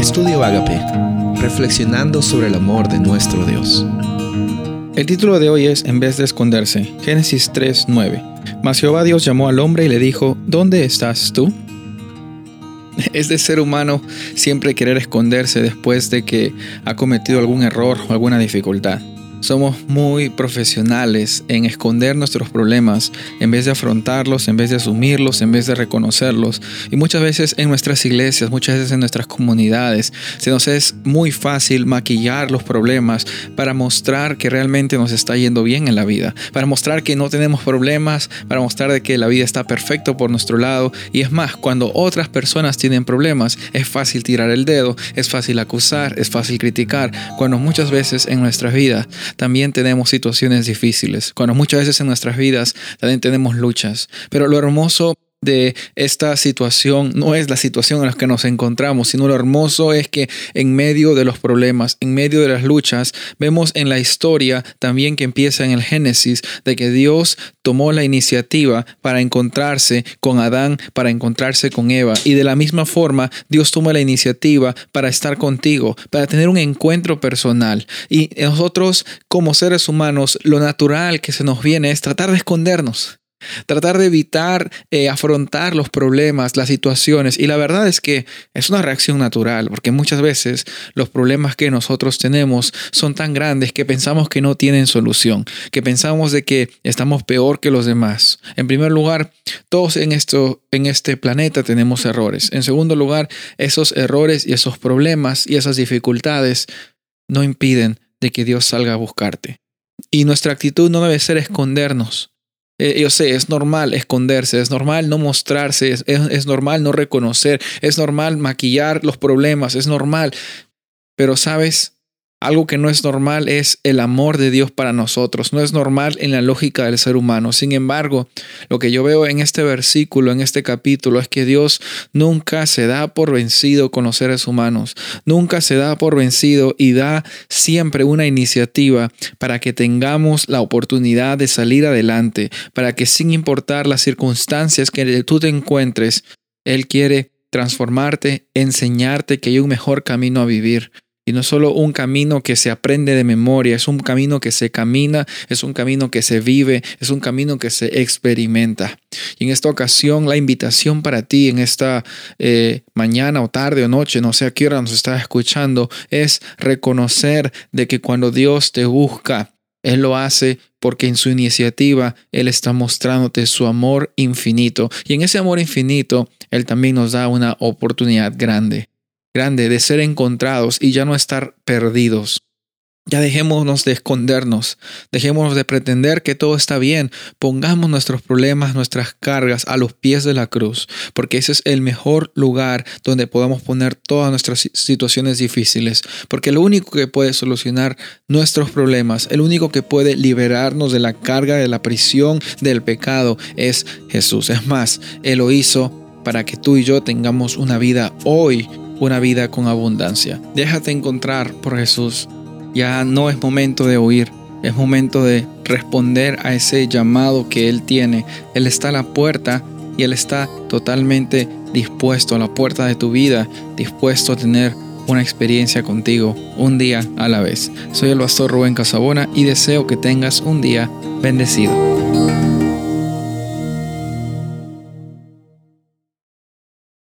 Estudio Agape, reflexionando sobre el amor de nuestro Dios. El título de hoy es En vez de esconderse, Génesis 3:9. Mas Jehová Dios llamó al hombre y le dijo, ¿dónde estás tú? Es de ser humano siempre querer esconderse después de que ha cometido algún error o alguna dificultad. Somos muy profesionales en esconder nuestros problemas en vez de afrontarlos, en vez de asumirlos, en vez de reconocerlos. Y muchas veces en nuestras iglesias, muchas veces en nuestras comunidades, se nos es muy fácil maquillar los problemas para mostrar que realmente nos está yendo bien en la vida, para mostrar que no tenemos problemas, para mostrar de que la vida está perfecto por nuestro lado. Y es más, cuando otras personas tienen problemas, es fácil tirar el dedo, es fácil acusar, es fácil criticar, cuando muchas veces en nuestras vidas también tenemos situaciones difíciles, cuando muchas veces en nuestras vidas también tenemos luchas. Pero lo hermoso de esta situación no es la situación en la que nos encontramos, sino lo hermoso es que en medio de los problemas, en medio de las luchas, vemos en la historia también que empieza en el Génesis de que Dios tomó la iniciativa para encontrarse con Adán, para encontrarse con Eva. Y de la misma forma, Dios toma la iniciativa para estar contigo, para tener un encuentro personal. Y nosotros como seres humanos, lo natural que se nos viene es tratar de escondernos. Tratar de evitar eh, afrontar los problemas, las situaciones. Y la verdad es que es una reacción natural, porque muchas veces los problemas que nosotros tenemos son tan grandes que pensamos que no tienen solución, que pensamos de que estamos peor que los demás. En primer lugar, todos en, esto, en este planeta tenemos errores. En segundo lugar, esos errores y esos problemas y esas dificultades no impiden de que Dios salga a buscarte. Y nuestra actitud no debe ser escondernos, eh, yo sé, es normal esconderse, es normal no mostrarse, es, normal no reconocer, es normal maquillar los problemas, es normal. Pero sabes, algo que no es normal es el amor de Dios para nosotros. No es normal en la lógica del ser humano. Sin embargo, lo que yo veo en este versículo, en este capítulo, es que Dios nunca se da por vencido con los seres humanos. Nunca se da por vencido y da siempre una iniciativa para que tengamos la oportunidad de salir adelante. Para que sin importar las circunstancias que tú te encuentres, Él quiere transformarte, enseñarte que hay un mejor camino a vivir. Y no solo un camino que se aprende de memoria, es un camino que se camina, es un camino que se vive, es un camino que se experimenta. Y en esta ocasión, la invitación para ti en esta eh, mañana o tarde o noche, no sé a qué hora nos estás escuchando, es reconocer de que cuando Dios te busca, Él lo hace porque en su iniciativa Él está mostrándote su amor infinito. Y en ese amor infinito, Él también nos da una oportunidad grande grande de ser encontrados y ya no estar perdidos. Ya dejémonos de escondernos, dejémonos de pretender que todo está bien, pongamos nuestros problemas, nuestras cargas a los pies de la cruz, porque ese es el mejor lugar donde podamos poner todas nuestras situaciones difíciles, porque lo único que puede solucionar nuestros problemas, el único que puede liberarnos de la carga de la prisión del pecado es Jesús. Es más, Él lo hizo para que tú y yo tengamos una vida hoy una vida con abundancia. Déjate encontrar por Jesús. Ya no es momento de huir, es momento de responder a ese llamado que Él tiene. Él está a la puerta y Él está totalmente dispuesto a la puerta de tu vida, dispuesto a tener una experiencia contigo un día a la vez. Soy el pastor Rubén Casabona y deseo que tengas un día bendecido.